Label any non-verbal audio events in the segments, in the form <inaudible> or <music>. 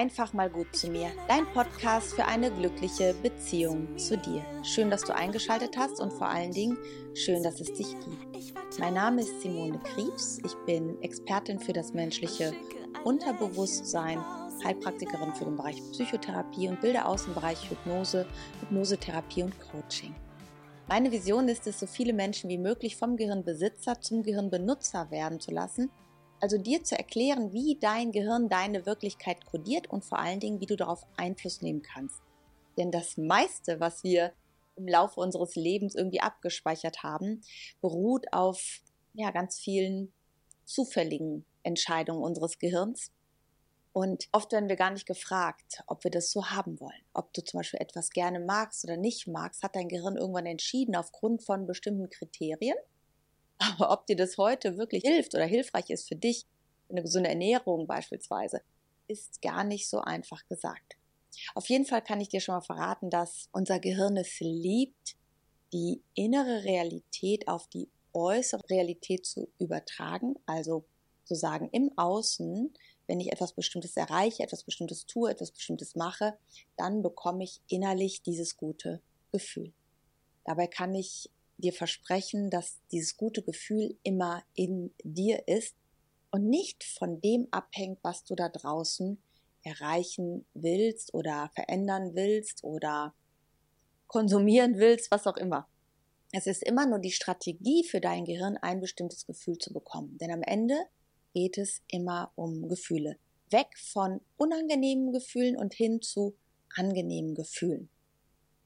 Einfach mal gut zu mir, dein Podcast für eine glückliche Beziehung zu dir. Schön, dass du eingeschaltet hast und vor allen Dingen schön, dass es dich gibt. Mein Name ist Simone Kriebs. Ich bin Expertin für das menschliche Unterbewusstsein, Heilpraktikerin für den Bereich Psychotherapie und bilde aus im Bereich Hypnose, Hypnosetherapie und Coaching. Meine Vision ist es, so viele Menschen wie möglich vom Gehirnbesitzer zum Gehirnbenutzer werden zu lassen also dir zu erklären, wie dein Gehirn deine Wirklichkeit kodiert und vor allen Dingen, wie du darauf Einfluss nehmen kannst. Denn das meiste, was wir im Laufe unseres Lebens irgendwie abgespeichert haben, beruht auf ja, ganz vielen zufälligen Entscheidungen unseres Gehirns. Und oft werden wir gar nicht gefragt, ob wir das so haben wollen. Ob du zum Beispiel etwas gerne magst oder nicht magst, hat dein Gehirn irgendwann entschieden aufgrund von bestimmten Kriterien. Aber ob dir das heute wirklich hilft oder hilfreich ist für dich, eine gesunde Ernährung beispielsweise, ist gar nicht so einfach gesagt. Auf jeden Fall kann ich dir schon mal verraten, dass unser Gehirn es liebt, die innere Realität auf die äußere Realität zu übertragen, also zu sagen im Außen, wenn ich etwas Bestimmtes erreiche, etwas Bestimmtes tue, etwas Bestimmtes mache, dann bekomme ich innerlich dieses gute Gefühl. Dabei kann ich dir versprechen, dass dieses gute Gefühl immer in dir ist und nicht von dem abhängt, was du da draußen erreichen willst oder verändern willst oder konsumieren willst, was auch immer. Es ist immer nur die Strategie für dein Gehirn, ein bestimmtes Gefühl zu bekommen. Denn am Ende geht es immer um Gefühle. Weg von unangenehmen Gefühlen und hin zu angenehmen Gefühlen.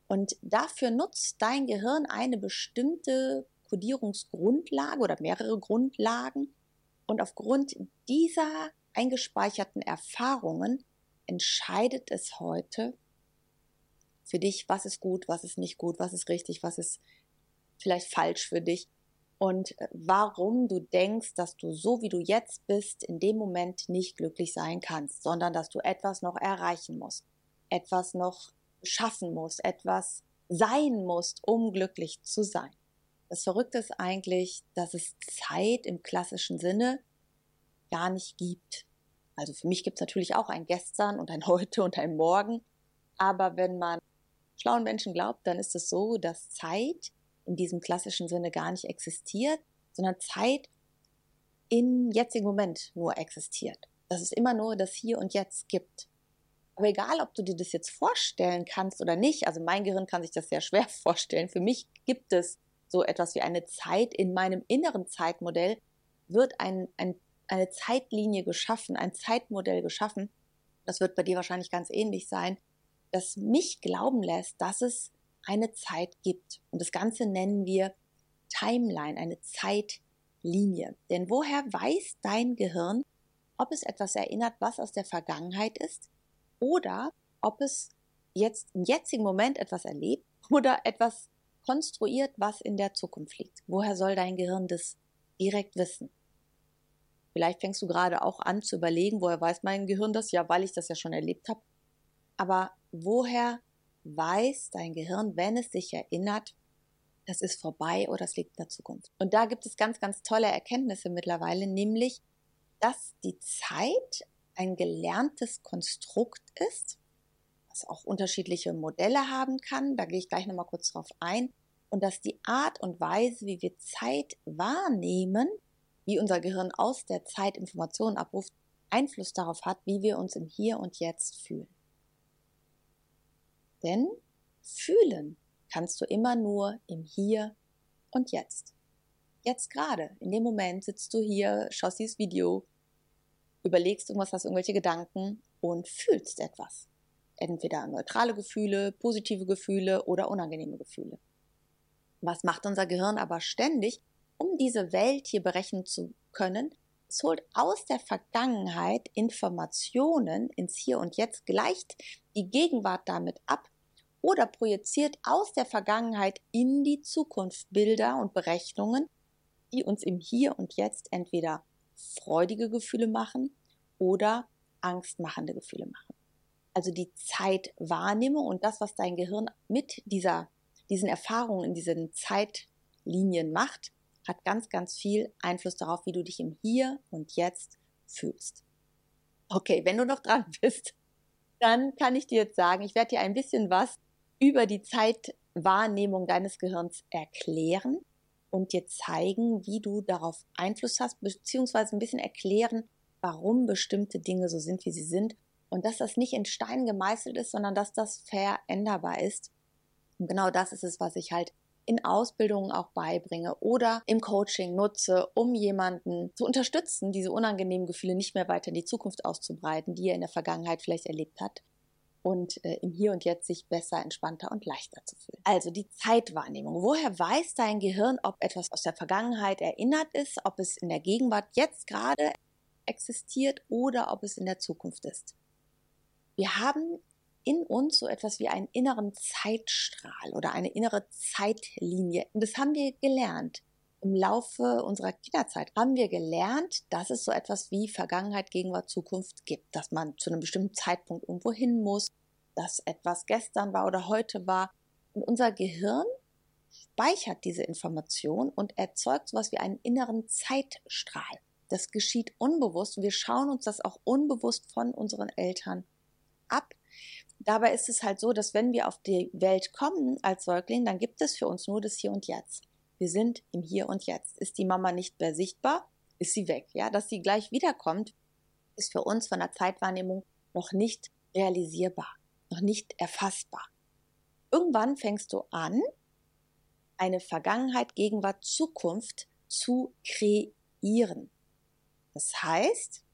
Und dafür nutzt dein Gehirn eine bestimmte Kodierungsgrundlage oder mehrere Grundlagen. Und aufgrund dieser eingespeicherten Erfahrungen entscheidet es heute für dich, was ist gut, was ist nicht gut, was ist richtig, was ist vielleicht falsch für dich und warum du denkst, dass du so wie du jetzt bist, in dem Moment nicht glücklich sein kannst, sondern dass du etwas noch erreichen musst, etwas noch schaffen musst, etwas sein musst, um glücklich zu sein. Das Verrückte ist eigentlich, dass es Zeit im klassischen Sinne gar nicht gibt. Also für mich gibt es natürlich auch ein Gestern und ein <laughs> Heute und ein Morgen. Aber wenn man schlauen Menschen glaubt, dann ist es so, dass Zeit in diesem klassischen Sinne gar nicht existiert, sondern Zeit im jetzigen Moment nur existiert. Dass es immer nur das Hier und Jetzt gibt. Aber egal, ob du dir das jetzt vorstellen kannst oder nicht, also mein Gehirn kann sich das sehr schwer <laughs> vorstellen. Für mich gibt es so etwas wie eine Zeit in meinem inneren Zeitmodell, wird ein, ein, eine Zeitlinie geschaffen, ein Zeitmodell geschaffen. Das wird bei dir wahrscheinlich ganz ähnlich sein, das mich glauben lässt, dass es eine Zeit gibt. Und das Ganze nennen wir Timeline, eine Zeitlinie. Denn woher weiß dein Gehirn, ob es etwas erinnert, was aus der Vergangenheit ist, oder ob es jetzt im jetzigen Moment etwas erlebt oder etwas konstruiert, was in der Zukunft liegt. Woher soll dein Gehirn das direkt wissen? Vielleicht fängst du gerade auch an zu überlegen, woher weiß mein Gehirn das? Ja, weil ich das ja schon erlebt habe. Aber woher weiß dein Gehirn, wenn es sich erinnert, das ist vorbei oder es liegt in der Zukunft? Und da gibt es ganz, ganz tolle Erkenntnisse mittlerweile, nämlich, dass die Zeit ein gelerntes Konstrukt ist, was auch unterschiedliche Modelle haben kann. Da gehe ich gleich nochmal kurz drauf ein. Und dass die Art und Weise, wie wir Zeit wahrnehmen, wie unser Gehirn aus der Zeit Informationen abruft, Einfluss darauf hat, wie wir uns im Hier und Jetzt fühlen. Denn fühlen kannst du immer nur im Hier und Jetzt. Jetzt gerade, in dem Moment sitzt du hier, schaust dieses Video, überlegst irgendwas, hast irgendwelche Gedanken und fühlst etwas. Entweder neutrale Gefühle, positive Gefühle oder unangenehme Gefühle. Was macht unser Gehirn aber ständig, um diese Welt hier berechnen zu können? Es holt aus der Vergangenheit Informationen ins Hier und Jetzt, gleicht die Gegenwart damit ab oder projiziert aus der Vergangenheit in die Zukunft Bilder und Berechnungen, die uns im Hier und Jetzt entweder freudige Gefühle machen oder angstmachende Gefühle machen. Also die Zeitwahrnehmung und das, was dein Gehirn mit dieser, diesen Erfahrungen in diesen Zeitlinien macht, hat ganz, ganz viel Einfluss darauf, wie du dich im Hier und Jetzt fühlst. Okay, wenn du noch dran <laughs> bist, dann kann ich dir jetzt sagen, ich werde dir ein bisschen was über die Zeitwahrnehmung deines Gehirns erklären und dir zeigen, wie du darauf Einfluss hast, beziehungsweise ein bisschen erklären, warum bestimmte Dinge so sind, wie sie sind und dass das nicht in Stein gemeißelt ist, sondern dass das veränderbar ist. Und genau das ist es, was ich halt in Ausbildungen auch beibringe oder im Coaching nutze, um jemanden zu unterstützen, diese unangenehmen Gefühle nicht mehr weiter in die Zukunft auszubreiten, die er in der Vergangenheit vielleicht erlebt hat und äh, im Hier und Jetzt sich besser, entspannter und leichter zu fühlen. Also die Zeitwahrnehmung. Woher weiß dein Gehirn, ob etwas aus der Vergangenheit erinnert ist, ob es in der Gegenwart jetzt gerade existiert oder ob es in der Zukunft ist? Wir haben in uns so etwas wie einen inneren Zeitstrahl oder eine innere Zeitlinie. Und das haben wir gelernt. Im Laufe unserer Kinderzeit haben wir gelernt, dass es so etwas wie Vergangenheit, Gegenwart, Zukunft gibt, dass man zu einem bestimmten Zeitpunkt irgendwo hin muss, dass etwas gestern war oder heute war. Und unser Gehirn speichert diese Information und erzeugt so etwas wie einen inneren Zeitstrahl. Das geschieht unbewusst wir schauen uns das auch unbewusst von unseren Eltern ab Dabei ist es halt so, dass wenn wir auf die Welt kommen als Säugling, dann gibt es für uns nur das Hier und Jetzt. Wir sind im Hier und Jetzt. Ist die Mama nicht mehr sichtbar, ist sie weg. Ja, dass sie gleich wiederkommt, ist für uns von der Zeitwahrnehmung noch nicht realisierbar, noch nicht erfassbar. Irgendwann fängst du an, eine Vergangenheit, Gegenwart, Zukunft zu kreieren. Das heißt,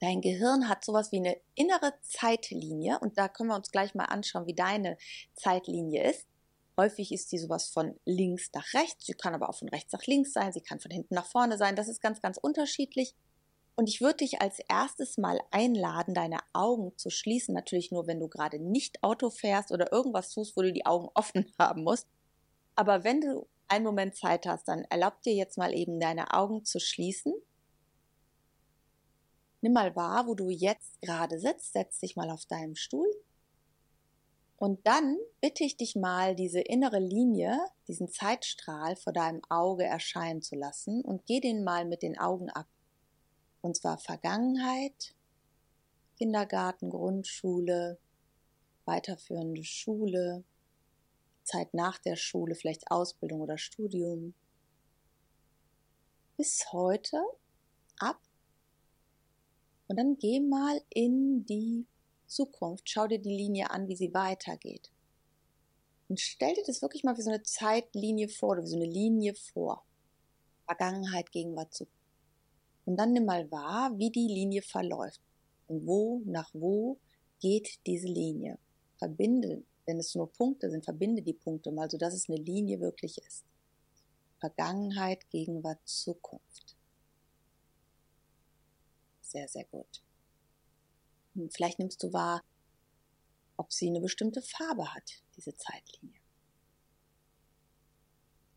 Dein Gehirn hat sowas wie eine innere Zeitlinie und da können wir uns gleich mal anschauen, wie deine Zeitlinie ist. Häufig ist die sowas von links nach rechts, sie kann aber auch von rechts nach links sein, sie kann von hinten nach vorne sein, das ist ganz, ganz unterschiedlich. Und ich würde dich als erstes mal einladen, deine Augen zu schließen, natürlich nur, wenn du gerade nicht Auto fährst oder irgendwas tust, wo du die Augen offen <laughs> haben musst. Aber wenn du einen Moment Zeit hast, dann erlaub dir jetzt mal eben deine Augen zu schließen Nimm mal wahr, wo du jetzt gerade sitzt, setz dich mal auf deinem Stuhl. Und dann bitte ich dich mal, diese innere Linie, diesen Zeitstrahl vor deinem Auge erscheinen zu lassen und geh den mal mit den Augen ab. Und zwar Vergangenheit, Kindergarten, Grundschule, weiterführende Schule, Zeit nach der Schule, vielleicht Ausbildung oder Studium. Bis heute ab und dann geh mal in die Zukunft, schau dir die Linie an, wie sie weitergeht. Und stell dir das wirklich mal wie so eine Zeitlinie vor oder wie so eine Linie vor. Vergangenheit, Gegenwart, Zukunft. Und dann nimm mal wahr, wie die Linie verläuft. Und wo, nach wo geht diese Linie. Verbinde, wenn es nur Punkte sind, verbinde die Punkte mal, sodass es eine Linie wirklich ist. Vergangenheit, Gegenwart, Zukunft. Sehr, sehr gut. Vielleicht nimmst du wahr, ob sie eine bestimmte Farbe hat, diese Zeitlinie.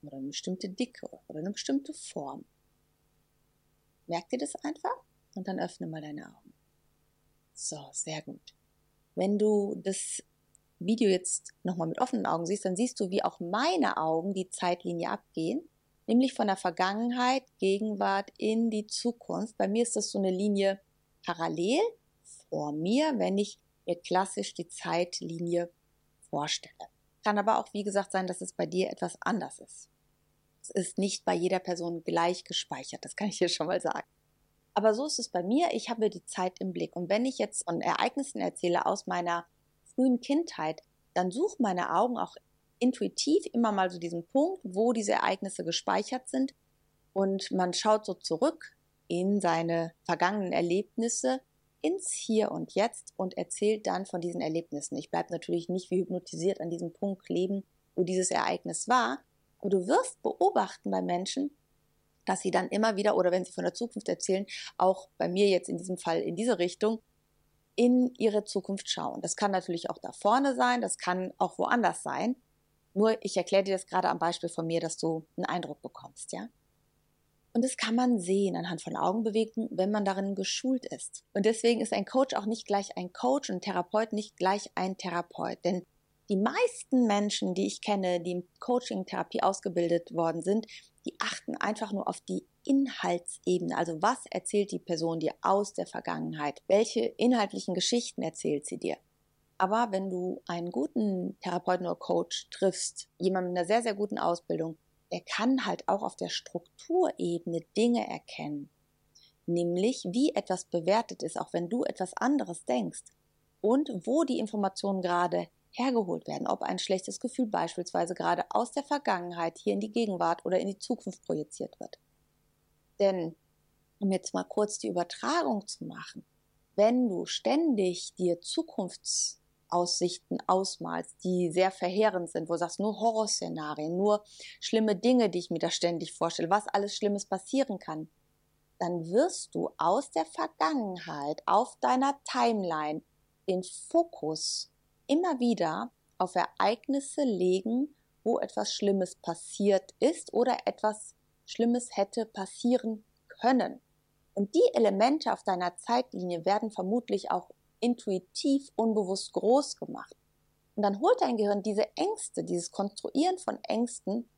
Oder eine bestimmte Dicke oder eine bestimmte Form. Merk dir das einfach und dann öffne mal deine Augen. So, sehr gut. Wenn du das Video jetzt nochmal mit offenen Augen siehst, dann siehst du, wie auch meine Augen die Zeitlinie abgehen nämlich von der Vergangenheit, Gegenwart in die Zukunft. Bei mir ist das so eine Linie parallel vor mir, wenn ich mir klassisch die Zeitlinie vorstelle. Kann aber auch, wie gesagt, sein, dass es bei dir etwas anders ist. Es ist nicht bei jeder Person gleich gespeichert, das kann ich dir schon mal sagen. Aber so ist es bei mir, ich habe die Zeit im Blick. Und wenn ich jetzt von Ereignissen erzähle aus meiner frühen Kindheit, dann suchen meine Augen auch intuitiv immer mal so diesen Punkt, wo diese Ereignisse gespeichert sind und man schaut so zurück in seine vergangenen Erlebnisse ins Hier und Jetzt und erzählt dann von diesen Erlebnissen. Ich bleibe natürlich nicht wie hypnotisiert an diesem Punkt kleben, wo dieses Ereignis war, aber du wirst beobachten bei Menschen, dass sie dann immer wieder oder wenn sie von der Zukunft erzählen, auch bei mir jetzt in diesem Fall in diese Richtung, in ihre Zukunft schauen. Das kann natürlich auch da vorne sein, das kann auch woanders sein. Nur ich erkläre dir das gerade am Beispiel von mir, dass du einen Eindruck bekommst, ja? Und das kann man sehen anhand von Augenbewegungen, wenn man darin geschult ist. Und deswegen ist ein Coach auch nicht gleich ein Coach und ein Therapeut nicht gleich ein Therapeut. Denn die meisten Menschen, die ich kenne, die im Coaching-Therapie ausgebildet worden sind, die achten einfach nur auf die Inhaltsebene. Also was erzählt die Person dir aus der Vergangenheit? Welche inhaltlichen Geschichten erzählt sie dir? Aber wenn du einen guten Therapeuten oder Coach triffst, jemanden mit einer sehr, sehr guten Ausbildung, der kann halt auch auf der Strukturebene Dinge erkennen. Nämlich, wie etwas bewertet ist, auch wenn du etwas anderes denkst. Und wo die Informationen gerade hergeholt werden, ob ein schlechtes Gefühl beispielsweise gerade aus der Vergangenheit hier in die Gegenwart oder in die Zukunft projiziert wird. Denn, um jetzt mal kurz die Übertragung zu machen, wenn du ständig dir Zukunftsaussichten ausmalst, die sehr verheerend sind, wo du sagst, nur Horrorszenarien, nur schlimme Dinge, die ich mir da ständig vorstelle, was alles Schlimmes passieren kann, dann wirst du aus der Vergangenheit auf deiner Timeline den Fokus immer wieder auf Ereignisse legen, wo etwas Schlimmes passiert ist oder etwas Schlimmes hätte passieren können. Und die Elemente auf deiner Zeitlinie werden vermutlich auch intuitiv unbewusst groß gemacht. Und dann holt dein Gehirn diese Ängste, dieses Konstruieren von Ängsten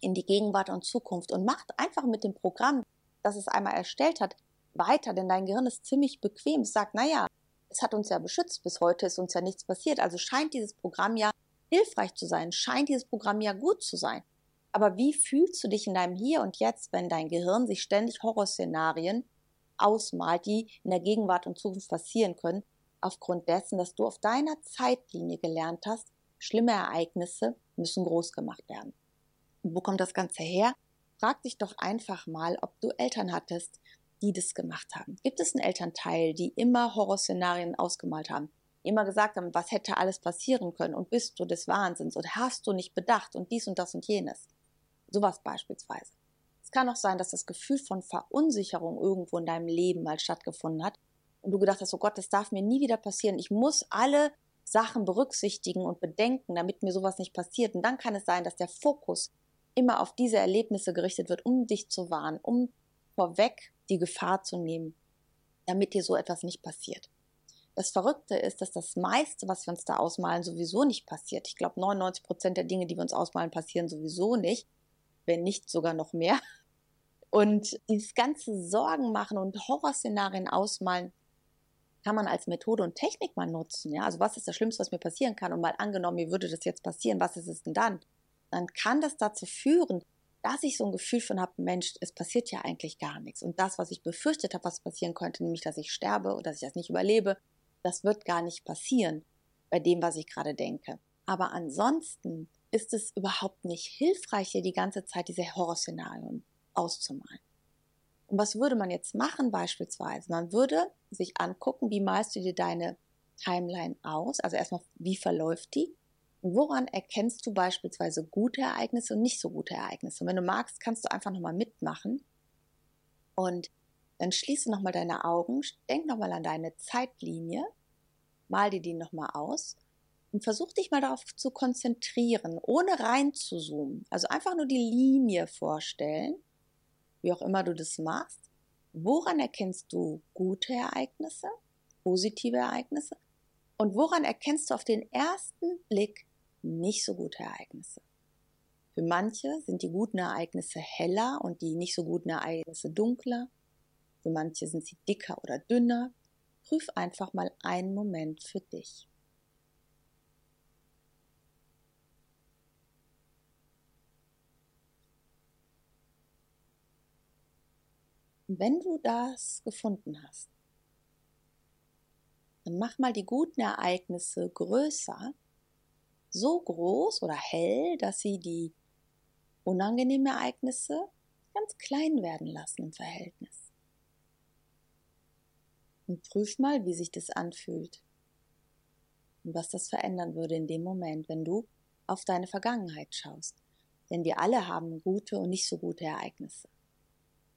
in die Gegenwart und Zukunft und macht einfach mit dem Programm, das es einmal erstellt hat, weiter, denn dein Gehirn ist ziemlich bequem. Es sagt, naja, es hat uns ja beschützt, bis heute ist uns ja nichts passiert. Also scheint dieses Programm ja hilfreich zu sein, scheint dieses Programm ja gut zu sein. Aber wie fühlst du dich in deinem Hier und Jetzt, wenn dein Gehirn sich ständig Horrorszenarien ausmalt, die in der Gegenwart und Zukunft passieren können, aufgrund dessen, dass du auf deiner Zeitlinie gelernt hast, schlimme Ereignisse müssen groß gemacht werden. Und wo kommt das Ganze her? Frag dich doch einfach mal, ob du Eltern hattest, die das gemacht haben? Gibt es einen Elternteil, die immer Horrorszenarien ausgemalt haben? Immer gesagt haben, was hätte alles passieren können und bist du des Wahnsinns oder hast du nicht bedacht und dies und das und jenes? Sowas beispielsweise. Es kann auch sein, dass das Gefühl von Verunsicherung irgendwo in deinem Leben mal stattgefunden hat und du gedacht hast, oh Gott, das darf mir nie wieder passieren. Ich muss alle Sachen berücksichtigen und bedenken, damit mir sowas nicht passiert. Und dann kann es sein, dass der Fokus immer auf diese Erlebnisse gerichtet wird, um dich zu warnen, um vorweg die Gefahr zu nehmen, damit dir so etwas nicht passiert. Das Verrückte ist, dass das meiste, was wir uns da ausmalen, sowieso nicht passiert. Ich glaube, 99 Prozent der Dinge, die wir uns ausmalen, passieren sowieso nicht, wenn nicht sogar noch mehr. Und dieses ganze Sorgen machen und Horrorszenarien ausmalen, kann man als Methode und Technik mal nutzen. Ja, also was ist das Schlimmste, was mir passieren kann? Und mal angenommen, mir würde das jetzt passieren, was ist es denn dann? Dann kann das dazu führen, dass ich so ein Gefühl von habe, Mensch, es passiert ja eigentlich gar nichts. Und das, was ich befürchtet habe, was passieren könnte, nämlich, dass ich sterbe oder dass ich das nicht überlebe, das wird gar nicht passieren bei dem, was ich gerade denke. Aber ansonsten ist es überhaupt nicht hilfreich, hier die ganze Zeit diese Horrorszenarien auszumalen. Und was würde man jetzt machen beispielsweise? Man würde sich angucken, wie malst du dir deine Timeline aus? Also erstmal, wie verläuft die? Woran erkennst du beispielsweise gute Ereignisse und nicht so gute Ereignisse? Und wenn du magst, kannst du einfach nochmal mitmachen und dann schließe nochmal deine Augen, denk nochmal an deine Zeitlinie, mal dir die nochmal aus und versuch dich mal darauf zu konzentrieren, ohne rein zu zoomen. Also einfach nur die Linie vorstellen, wie auch immer du das machst. Woran erkennst du gute Ereignisse, positive Ereignisse? Und woran erkennst du auf den ersten Blick nicht so gute Ereignisse. Für manche sind die guten Ereignisse heller und die nicht so guten Ereignisse dunkler. Für manche sind sie dicker oder dünner. Prüf einfach mal einen Moment für dich. Wenn du das gefunden hast, dann mach mal die guten Ereignisse größer so groß oder hell, dass sie die unangenehmen Ereignisse ganz klein werden lassen im Verhältnis. Und prüf mal, wie sich das anfühlt und was das verändern würde in dem Moment, wenn du auf deine Vergangenheit schaust. Denn wir alle haben gute und nicht so gute Ereignisse.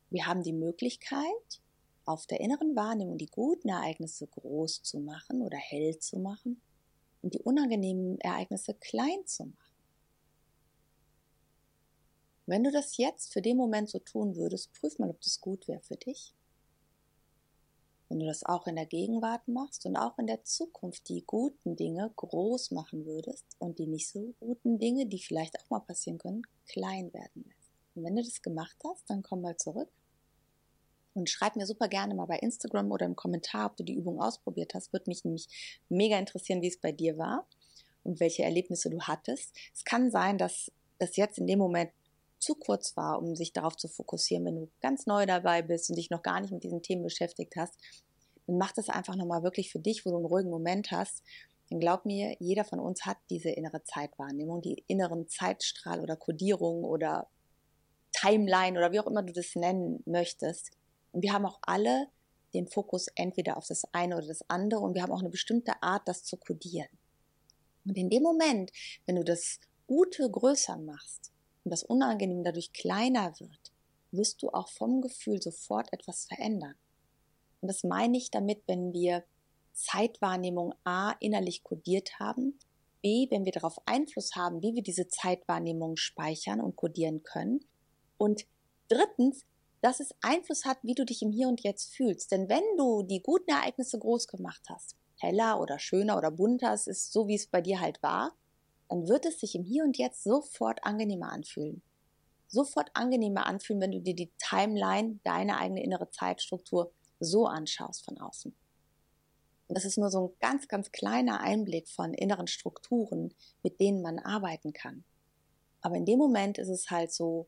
Wir haben die Möglichkeit, auf der inneren Wahrnehmung die guten Ereignisse groß zu machen oder hell zu machen und die unangenehmen Ereignisse klein zu machen. Wenn du das jetzt für den Moment so tun würdest, prüf mal, ob das gut wäre für dich. Wenn du das auch in der Gegenwart machst und auch in der Zukunft die guten Dinge groß machen würdest und die nicht so guten Dinge, die vielleicht auch mal passieren können, klein werden lässt. Und wenn du das gemacht hast, dann komm mal zurück und schreib mir super gerne mal bei Instagram oder im Kommentar, ob du die Übung ausprobiert hast. Würde mich nämlich mega interessieren, wie es bei dir war und welche Erlebnisse du hattest. Es kann sein, dass das jetzt in dem Moment zu kurz war, um sich darauf zu fokussieren, wenn du ganz neu dabei bist und dich noch gar nicht mit diesen Themen beschäftigt hast, dann mach das einfach nochmal wirklich für dich, wo du einen ruhigen Moment hast. Denn glaub mir, jeder von uns hat diese innere Zeitwahrnehmung, die inneren Zeitstrahl oder Kodierung oder Timeline oder wie auch immer du das nennen möchtest. Und wir haben auch alle den Fokus entweder auf das eine oder das andere und wir haben auch eine bestimmte Art, das zu kodieren. Und in dem Moment, wenn du das Gute größer machst und das Unangenehme dadurch kleiner wird, wirst du auch vom Gefühl sofort etwas verändern. Und das meine ich damit, wenn wir Zeitwahrnehmung A innerlich kodiert haben, B, wenn wir darauf Einfluss haben, wie wir diese Zeitwahrnehmung speichern und kodieren können und drittens, dass es Einfluss hat, wie du dich im Hier und Jetzt fühlst. Denn wenn du die guten Ereignisse groß gemacht hast, heller oder schöner oder bunter, es ist so, wie es bei dir halt war, dann wird es sich im Hier und Jetzt sofort angenehmer anfühlen. Sofort angenehmer anfühlen, wenn du dir die Timeline, deine eigene innere Zeitstruktur so anschaust von außen. Und das ist nur so ein ganz, ganz kleiner Einblick von inneren Strukturen, mit denen man arbeiten kann. Aber in dem Moment ist es halt so,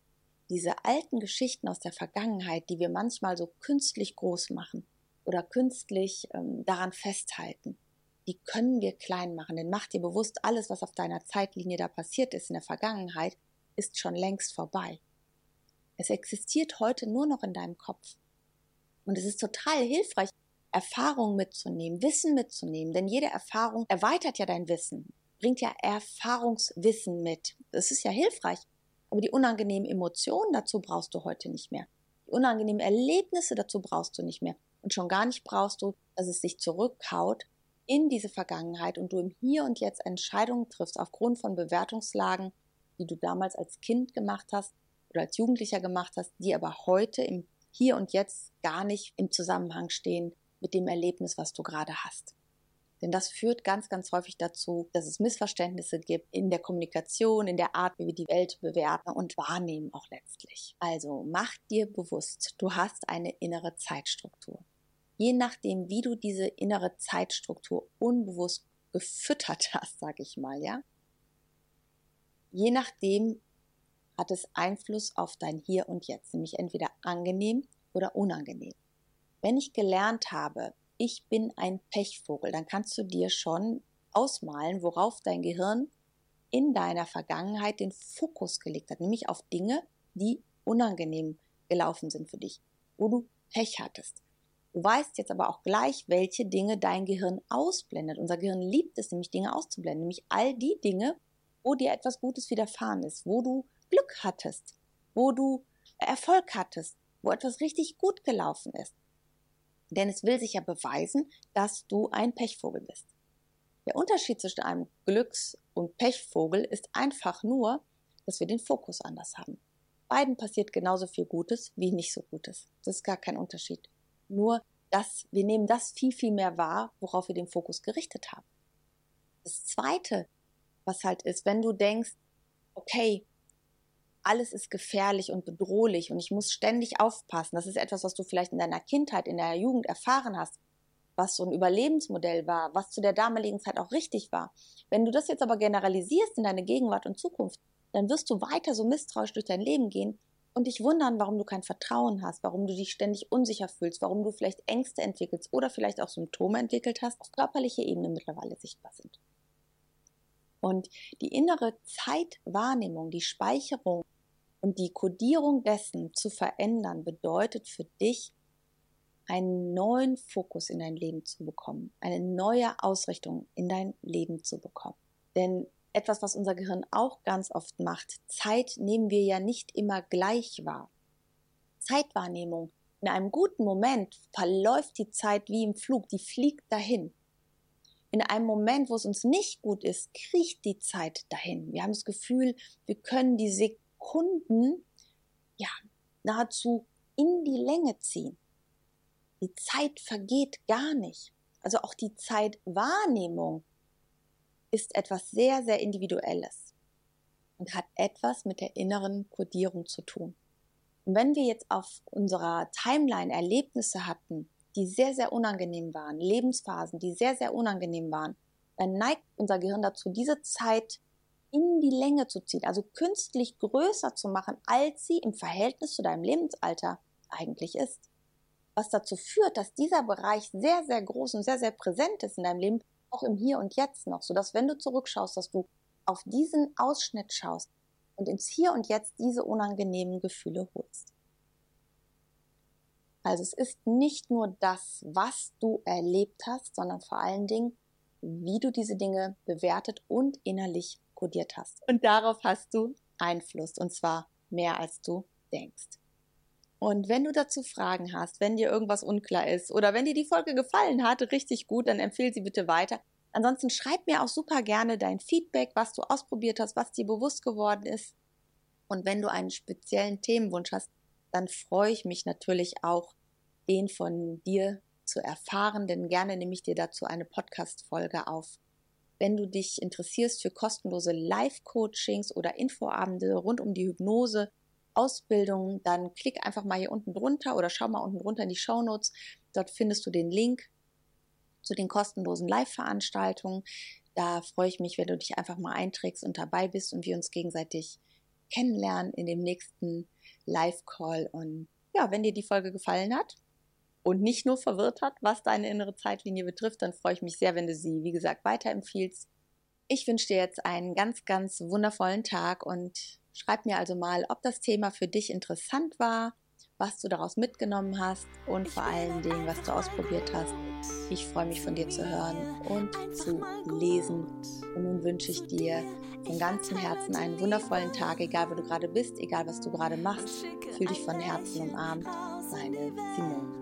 diese alten Geschichten aus der Vergangenheit, die wir manchmal so künstlich groß machen oder künstlich ähm, daran festhalten, die können wir klein machen. Denn mach dir bewusst, alles, was auf deiner Zeitlinie da passiert ist in der Vergangenheit, ist schon längst vorbei. Es existiert heute nur noch in deinem Kopf. Und es ist total hilfreich, Erfahrungen mitzunehmen, Wissen mitzunehmen, denn jede Erfahrung erweitert ja dein Wissen, bringt ja Erfahrungswissen mit. Das ist ja hilfreich. Aber die unangenehmen Emotionen dazu brauchst du heute nicht mehr. Die unangenehmen Erlebnisse dazu brauchst du nicht mehr. Und schon gar nicht brauchst du, dass es sich zurückkaut in diese Vergangenheit und du im Hier und Jetzt Entscheidungen triffst aufgrund von Bewertungslagen, die du damals als Kind gemacht hast oder als Jugendlicher gemacht hast, die aber heute im Hier und Jetzt gar nicht im Zusammenhang stehen mit dem Erlebnis, was du gerade hast. Denn das führt ganz, ganz häufig dazu, dass es Missverständnisse gibt in der Kommunikation, in der Art, wie wir die Welt bewerten und wahrnehmen auch letztlich. Also mach dir bewusst, du hast eine innere Zeitstruktur. Je nachdem, wie du diese innere Zeitstruktur unbewusst gefüttert <laughs> hast, sag ich mal, ja, je nachdem hat es Einfluss auf dein Hier und Jetzt, nämlich entweder angenehm oder unangenehm. Wenn ich gelernt habe, ich bin ein Pechvogel, dann kannst du dir schon ausmalen, worauf dein Gehirn in deiner Vergangenheit den Fokus gelegt hat, nämlich auf Dinge, die unangenehm gelaufen sind für dich, wo du Pech hattest. Du weißt jetzt aber auch gleich, welche Dinge dein Gehirn ausblendet. Unser Gehirn liebt es nämlich, Dinge auszublenden, nämlich all die Dinge, wo dir etwas Gutes widerfahren ist, wo du Glück hattest, wo du Erfolg hattest, wo etwas richtig gut gelaufen ist. Denn es will sich ja beweisen, dass du ein Pechvogel bist. Der Unterschied zwischen einem Glücks- und Pechvogel ist einfach nur, dass wir den Fokus anders haben. Beiden passiert genauso viel Gutes wie nicht so Gutes. Das ist gar kein Unterschied. Nur, dass wir nehmen das viel, viel mehr wahr, worauf wir den Fokus gerichtet haben. Das zweite, was halt ist, wenn du denkst, okay, alles ist gefährlich und bedrohlich und ich muss ständig aufpassen. Das ist etwas, was du vielleicht in deiner Kindheit, in der Jugend erfahren hast, was so ein Überlebensmodell war, was zu der damaligen Zeit auch richtig war. Wenn du das jetzt aber generalisierst in deine Gegenwart und Zukunft, dann wirst du weiter so misstrauisch durch dein Leben gehen und dich wundern, warum du kein Vertrauen hast, warum du dich ständig unsicher fühlst, warum du vielleicht Ängste entwickelst oder vielleicht auch Symptome entwickelt hast, auf körperlicher Ebene mittlerweile sichtbar sind. Und die innere Zeitwahrnehmung, die Speicherung und die Kodierung dessen zu verändern, bedeutet für dich, einen neuen Fokus in dein Leben zu bekommen, eine neue Ausrichtung in dein Leben zu bekommen. Denn etwas, was unser Gehirn auch ganz oft macht, Zeit nehmen wir ja nicht immer gleich wahr. Zeitwahrnehmung. In einem guten Moment verläuft die Zeit wie im Flug, die fliegt dahin. In einem Moment, wo es uns nicht gut ist, kriecht die Zeit dahin. Wir haben das Gefühl, wir können die Sekunden ja nahezu in die Länge ziehen. Die Zeit vergeht gar nicht. Also auch die Zeitwahrnehmung ist etwas sehr, sehr Individuelles und hat etwas mit der inneren Kodierung zu tun. Und wenn wir jetzt auf unserer Timeline Erlebnisse hatten, die sehr, sehr unangenehm waren, Lebensphasen, die sehr, sehr unangenehm waren, dann neigt unser Gehirn dazu, diese Zeit in die Länge zu ziehen, also künstlich größer zu machen, als sie im Verhältnis zu deinem Lebensalter eigentlich ist. Was dazu führt, dass dieser Bereich sehr, sehr groß und sehr, sehr präsent ist in deinem Leben, auch im Hier und Jetzt noch, sodass wenn du zurückschaust, dass du auf diesen Ausschnitt schaust und ins Hier und Jetzt diese unangenehmen Gefühle holst. Also es ist nicht nur das, was du erlebt hast, sondern vor allen Dingen, wie du diese Dinge bewertet und innerlich kodiert hast. Und darauf hast du Einfluss und zwar mehr als du denkst. Und wenn du dazu Fragen hast, wenn dir irgendwas unklar ist oder wenn dir die Folge gefallen hat, richtig gut, dann empfehle sie bitte weiter. Ansonsten schreib mir auch super gerne dein Feedback, was du ausprobiert hast, was dir bewusst geworden ist. Und wenn du einen speziellen Themenwunsch hast, dann freue ich mich natürlich auch, den von dir zu erfahren, denn gerne nehme ich dir dazu eine Podcast-Folge auf. Wenn du dich interessierst für kostenlose Live-Coachings oder Infoabende rund um die Hypnose, Ausbildung, dann klick einfach mal hier unten drunter oder schau mal unten drunter in die Show Notes. Dort findest du den Link zu den kostenlosen Live-Veranstaltungen. Da freue ich mich, wenn du dich einfach mal einträgst und dabei bist und wir uns gegenseitig kennenlernen in dem nächsten Live-Call. Und ja, wenn dir die Folge gefallen hat und nicht nur verwirrt hat, was deine innere Zeitlinie betrifft, dann freue ich mich sehr, wenn du sie, wie gesagt, weiterempfiehlst. Ich wünsche dir jetzt einen ganz, ganz wundervollen Tag und Schreib mir also mal, ob das Thema für dich interessant war, was du daraus mitgenommen hast und vor allen Dingen, was du ausprobiert hast. Ich freue mich von dir zu hören und zu lesen. Und nun wünsche ich dir von ganzem Herzen einen wundervollen Tag, egal wo du gerade bist, egal was du gerade machst. Fühl dich von Herzen umarmt. Deine Simone.